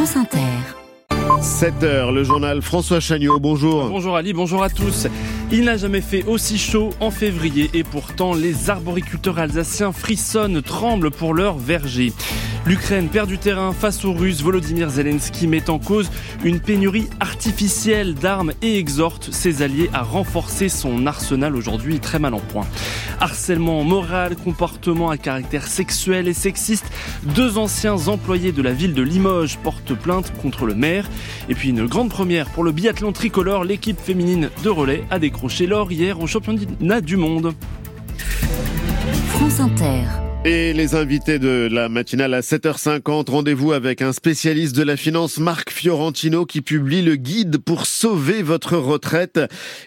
France Inter. 7h, le journal François Chagnot, bonjour. Bonjour Ali, bonjour à tous. Il n'a jamais fait aussi chaud en février et pourtant les arboriculteurs alsaciens frissonnent, tremblent pour leur verger. L'Ukraine perd du terrain face aux Russes. Volodymyr Zelensky met en cause une pénurie artificielle d'armes et exhorte ses alliés à renforcer son arsenal aujourd'hui très mal en point. Harcèlement moral, comportement à caractère sexuel et sexiste. Deux anciens employés de la ville de Limoges portent plainte contre le maire. Et puis une grande première pour le biathlon tricolore. L'équipe féminine de relais a décroché l'or hier au championnat du monde. France Inter. Et les invités de la matinale à 7h50, rendez-vous avec un spécialiste de la finance, Marc Fiorentino, qui publie le guide pour sauver votre retraite.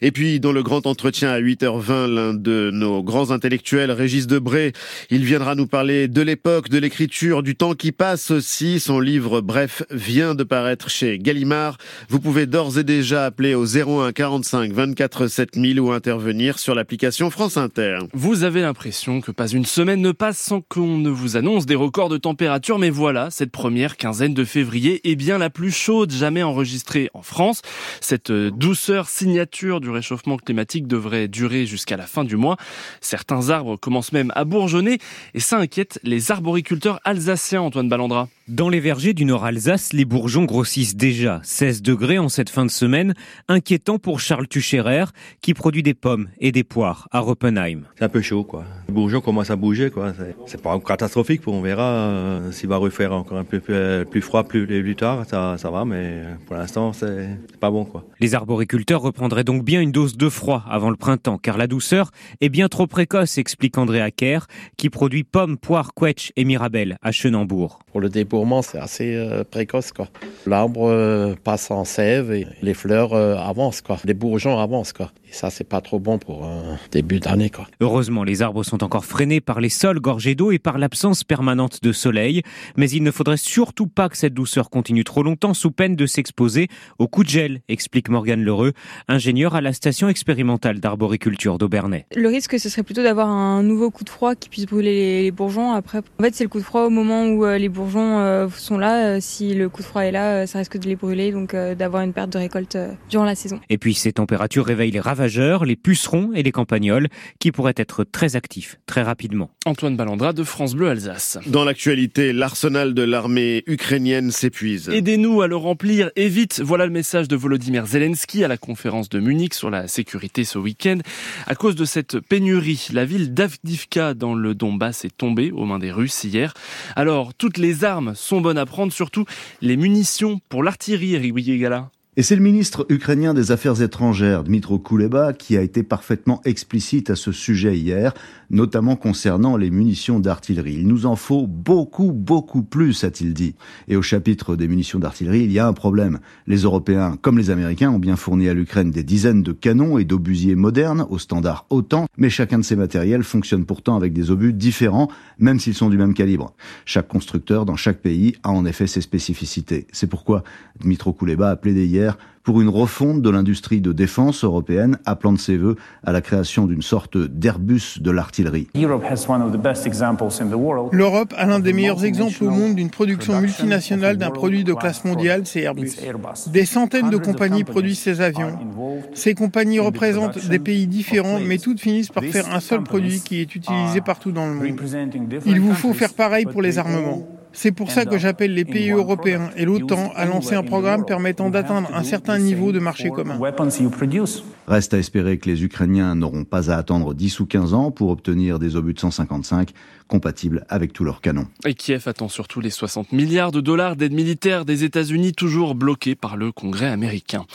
Et puis, dans le grand entretien à 8h20, l'un de nos grands intellectuels, Régis Debré, il viendra nous parler de l'époque, de l'écriture, du temps qui passe aussi. Son livre, bref, vient de paraître chez Gallimard. Vous pouvez d'ores et déjà appeler au 01 45 24 7000 ou intervenir sur l'application France Inter. Vous avez l'impression que pas une semaine ne passe sans qu'on ne vous annonce des records de température, mais voilà, cette première quinzaine de février est bien la plus chaude jamais enregistrée en France. Cette euh, douceur signature du réchauffement climatique devrait durer jusqu'à la fin du mois. Certains arbres commencent même à bourgeonner et ça inquiète les arboriculteurs alsaciens, Antoine Ballandra. Dans les vergers du Nord Alsace, les bourgeons grossissent déjà. 16 degrés en cette fin de semaine, inquiétant pour Charles Tucherer, qui produit des pommes et des poires à Roppenheim. C'est un peu chaud, quoi. Les bourgeons commencent à bouger, quoi. C'est pas catastrophique, on verra euh, s'il va refaire encore un peu plus, plus froid plus, plus tard, ça, ça va, mais pour l'instant, c'est pas bon, quoi. Les arboriculteurs reprendraient donc bien une dose de froid avant le printemps, car la douceur est bien trop précoce, explique André Acker, qui produit pommes, poires, quetch et mirabelle à Chenambourg. Pour le débourrement, c'est assez euh, précoce. Quoi. L'arbre euh, passe en sève et les fleurs euh, avancent. Quoi. Les bourgeons avancent. Quoi. Et ça, c'est pas trop bon pour un début d'année. Quoi. Heureusement, les arbres sont encore freinés par les sols gorgés d'eau et par l'absence permanente de soleil. Mais il ne faudrait surtout pas que cette douceur continue trop longtemps sous peine de s'exposer au coup de gel, explique Morgane Lheureux, ingénieur à la station expérimentale d'arboriculture d'Aubernay. Le risque, ce serait plutôt d'avoir un nouveau coup de froid qui puisse brûler les, bourgeons. Après, en fait, c'est le coup de froid au moment où les bourgeons euh, sont là. Euh, si le coup de froid est là, euh, ça risque de les brûler, donc d'avoir une perte de récolte durant la saison. Et puis ces températures réveillent les ravageurs, les pucerons et les campagnols, qui pourraient être très actifs très rapidement. Antoine Ballandra de France Bleu Alsace. Dans l'actualité, l'arsenal de l'armée ukrainienne s'épuise. Aidez-nous à le remplir et vite. Voilà le message de Volodymyr Zelensky à la conférence de Munich sur la sécurité ce week-end. À cause de cette pénurie, la ville d'Avdivka dans le Donbass est tombée aux mains des Russes hier. Alors, toutes les armes sont bonnes à prendre, surtout les munitions pour l'artillerie, Eric Gala. Et c'est le ministre ukrainien des Affaires étrangères, Dmitro Kuleba, qui a été parfaitement explicite à ce sujet hier, notamment concernant les munitions d'artillerie. Il nous en faut beaucoup, beaucoup plus, a-t-il dit. Et au chapitre des munitions d'artillerie, il y a un problème. Les Européens, comme les Américains, ont bien fourni à l'Ukraine des dizaines de canons et d'obusiers modernes, au standard OTAN, mais chacun de ces matériels fonctionne pourtant avec des obus différents, même s'ils sont du même calibre. Chaque constructeur dans chaque pays a en effet ses spécificités. C'est pourquoi Dmitro Kuleba a plaidé hier pour une refonte de l'industrie de défense européenne, appelant de ses voeux à la création d'une sorte d'Airbus de l'artillerie. L'Europe a l'un des meilleurs exemples au monde d'une production multinationale d'un produit de classe mondiale, c'est Airbus. Des centaines de compagnies produisent ces avions. Ces compagnies représentent des pays différents, mais toutes finissent par faire un seul produit qui est utilisé partout dans le monde. Il vous faut faire pareil pour les armements. C'est pour ça que j'appelle les pays européens et l'OTAN à lancer un programme permettant d'atteindre un certain niveau de marché commun. Reste à espérer que les Ukrainiens n'auront pas à attendre 10 ou 15 ans pour obtenir des obus de 155 compatibles avec tous leurs canons. Et Kiev attend surtout les 60 milliards de dollars d'aide militaire des États-Unis toujours bloqués par le Congrès américain.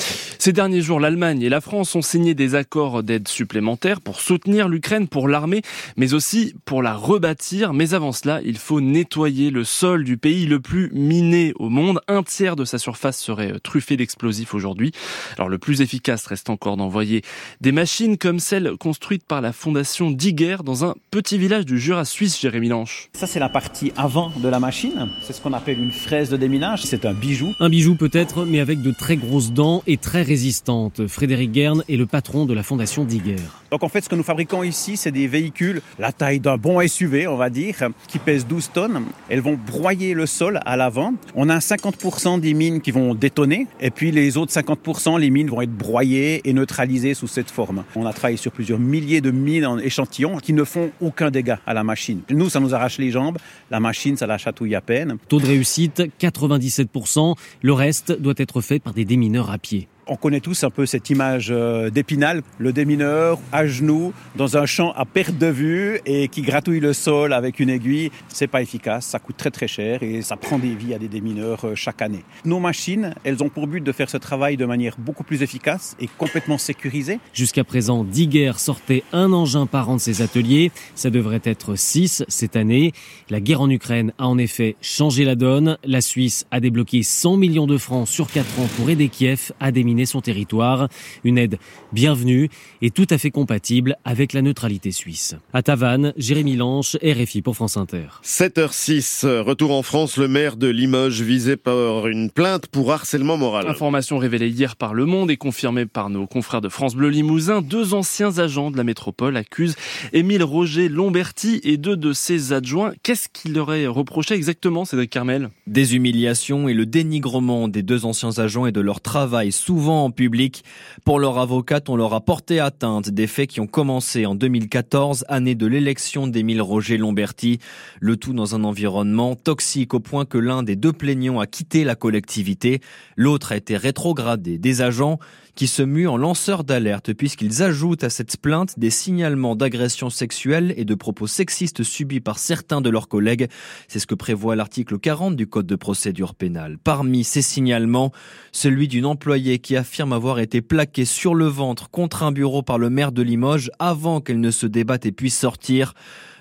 Ces derniers jours, l'Allemagne et la France ont signé des accords d'aide supplémentaires pour soutenir l'Ukraine pour l'armée, mais aussi pour la rebâtir. Mais avant cela, il faut nettoyer le sol du pays le plus miné au monde. Un tiers de sa surface serait truffé d'explosifs aujourd'hui. Alors le plus efficace reste encore d'envoyer des machines comme celles construites par la fondation Digger dans un petit village du Jura suisse, Jérémy Lanche. Ça c'est la partie avant de la machine. C'est ce qu'on appelle une fraise de déminage. C'est un bijou. Un bijou peut-être, mais avec de très grosses dents et très résistantes. Frédéric Guerne est le patron de la fondation Digger. Donc en fait, ce que nous fabriquons ici, c'est des véhicules, la taille d'un bon SUV, on va dire, qui pèsent 12 tonnes. Elles vont broyer le sol à l'avant. On a 50% des mines qui vont détonner, et puis les autres 50%, les mines vont être broyées et neutralisées sous cette forme. On a travaillé sur plusieurs milliers de mines en échantillons qui ne font aucun dégât à la machine. Nous, ça nous arrache les jambes. La machine, ça la chatouille à peine. Taux de réussite, 97%. Le reste doit être fait par des démineurs à pied. On connaît tous un peu cette image euh, d'épinal, le démineur à genoux dans un champ à perte de vue et qui gratouille le sol avec une aiguille. C'est pas efficace, ça coûte très très cher et ça prend des vies à des démineurs euh, chaque année. Nos machines, elles ont pour but de faire ce travail de manière beaucoup plus efficace et complètement sécurisée. Jusqu'à présent, Digger sortait un engin par an de ses ateliers. Ça devrait être 6 cette année. La guerre en Ukraine a en effet changé la donne. La Suisse a débloqué 100 millions de francs sur 4 ans pour aider Kiev à déminer son territoire. Une aide bienvenue et tout à fait compatible avec la neutralité suisse. À Tavannes, Jérémy Lanche, RFI pour France Inter. 7h06, retour en France, le maire de Limoges visé par une plainte pour harcèlement moral. Information révélée hier par Le Monde et confirmée par nos confrères de France Bleu Limousin. Deux anciens agents de la métropole accusent Émile Roger Lomberti et deux de ses adjoints. Qu'est-ce qu'il leur est reproché exactement, Cédric Carmel? Des humiliations et le dénigrement des deux anciens agents et de leur travail souvent en public. Pour leur avocate, on leur a porté atteinte des faits qui ont commencé en 2014, année de l'élection d'Émile Roger Lomberti. Le tout dans un environnement toxique au point que l'un des deux plaignants a quitté la collectivité. L'autre a été rétrogradé. Des agents qui se muent en lanceurs d'alerte puisqu'ils ajoutent à cette plainte des signalements d'agressions sexuelles et de propos sexistes subis par certains de leurs collègues. C'est ce que prévoit l'article 40 du Code de procédure pénale. Parmi ces signalements, celui d'une employée qui affirme avoir été plaquée sur le ventre contre un bureau par le maire de Limoges avant qu'elle ne se débatte et puisse sortir.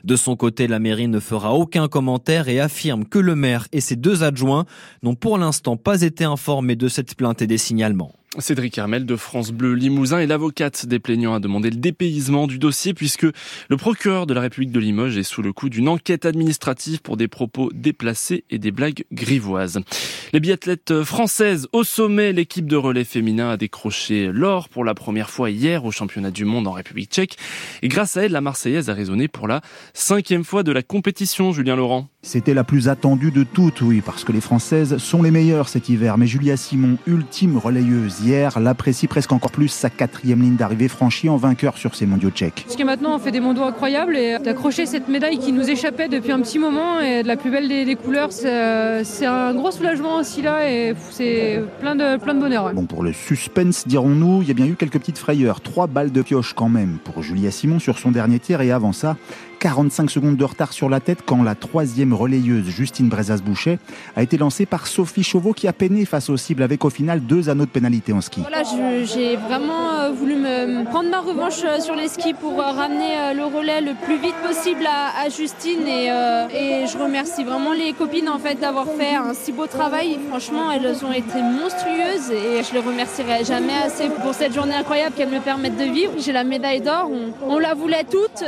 De son côté, la mairie ne fera aucun commentaire et affirme que le maire et ses deux adjoints n'ont pour l'instant pas été informés de cette plainte et des signalements. Cédric Hermel de France Bleu Limousin et l'avocate des plaignants a demandé le dépaysement du dossier puisque le procureur de la République de Limoges est sous le coup d'une enquête administrative pour des propos déplacés et des blagues grivoises. Les biathlètes françaises au sommet, l'équipe de relais féminin a décroché l'or pour la première fois hier au championnat du monde en République tchèque et grâce à elle, la Marseillaise a résonné pour la cinquième fois de la compétition, Julien Laurent. C'était la plus attendue de toutes, oui, parce que les Françaises sont les meilleures cet hiver. Mais Julia Simon, ultime relayeuse hier, l'apprécie presque encore plus sa quatrième ligne d'arrivée franchie en vainqueur sur ces mondiaux tchèques. Parce que maintenant, on fait des mondiaux incroyables et d'accrocher cette médaille qui nous échappait depuis un petit moment et de la plus belle des, couleurs, c'est un gros soulagement aussi là et c'est plein de, plein de bonheur. Bon, pour le suspense, dirons-nous, il y a bien eu quelques petites frayeurs. Trois balles de pioche quand même pour Julia Simon sur son dernier tir et avant ça, 45 secondes de retard sur la tête quand la troisième relayeuse Justine Brezas-Boucher a été lancée par Sophie Chauveau qui a peiné face aux cibles avec au final deux anneaux de pénalité en ski. Voilà, j'ai vraiment euh, voulu me prendre ma revanche euh, sur les skis pour euh, ramener le relais le plus vite possible à, Justine et, je remercie vraiment les copines en fait d'avoir fait un si beau travail. Franchement, elles ont été monstrueuses et je les remercierai jamais assez pour cette journée incroyable qu'elles me permettent de vivre. J'ai la médaille d'or, on, la voulait toutes,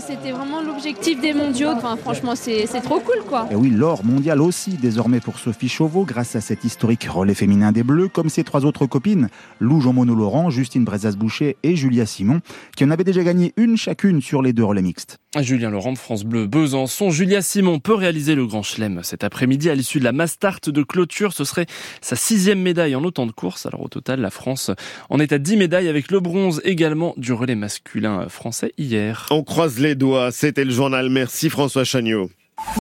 c'était vraiment l'objectif des mondiaux. Franchement, c'est trop cool, quoi. Et oui, l'or mondial aussi, désormais pour Sophie Chauveau, grâce à cet historique relais féminin des Bleus, comme ses trois autres copines, Lou Jean-Mono Laurent, Justine Brezas-Boucher et Julia Simon, qui en avaient déjà gagné une chacune sur les deux relais mixtes. Julien Laurent de France Bleu Besançon. Julia Simon peut réaliser le Grand Chelem cet après-midi à l'issue de la Mastart de clôture. Ce serait sa sixième médaille en autant de courses. Alors au total, la France en est à 10 médailles avec le bronze également du relais masculin français hier. On croise les doigts. C'était le journal. Merci François Chagnot.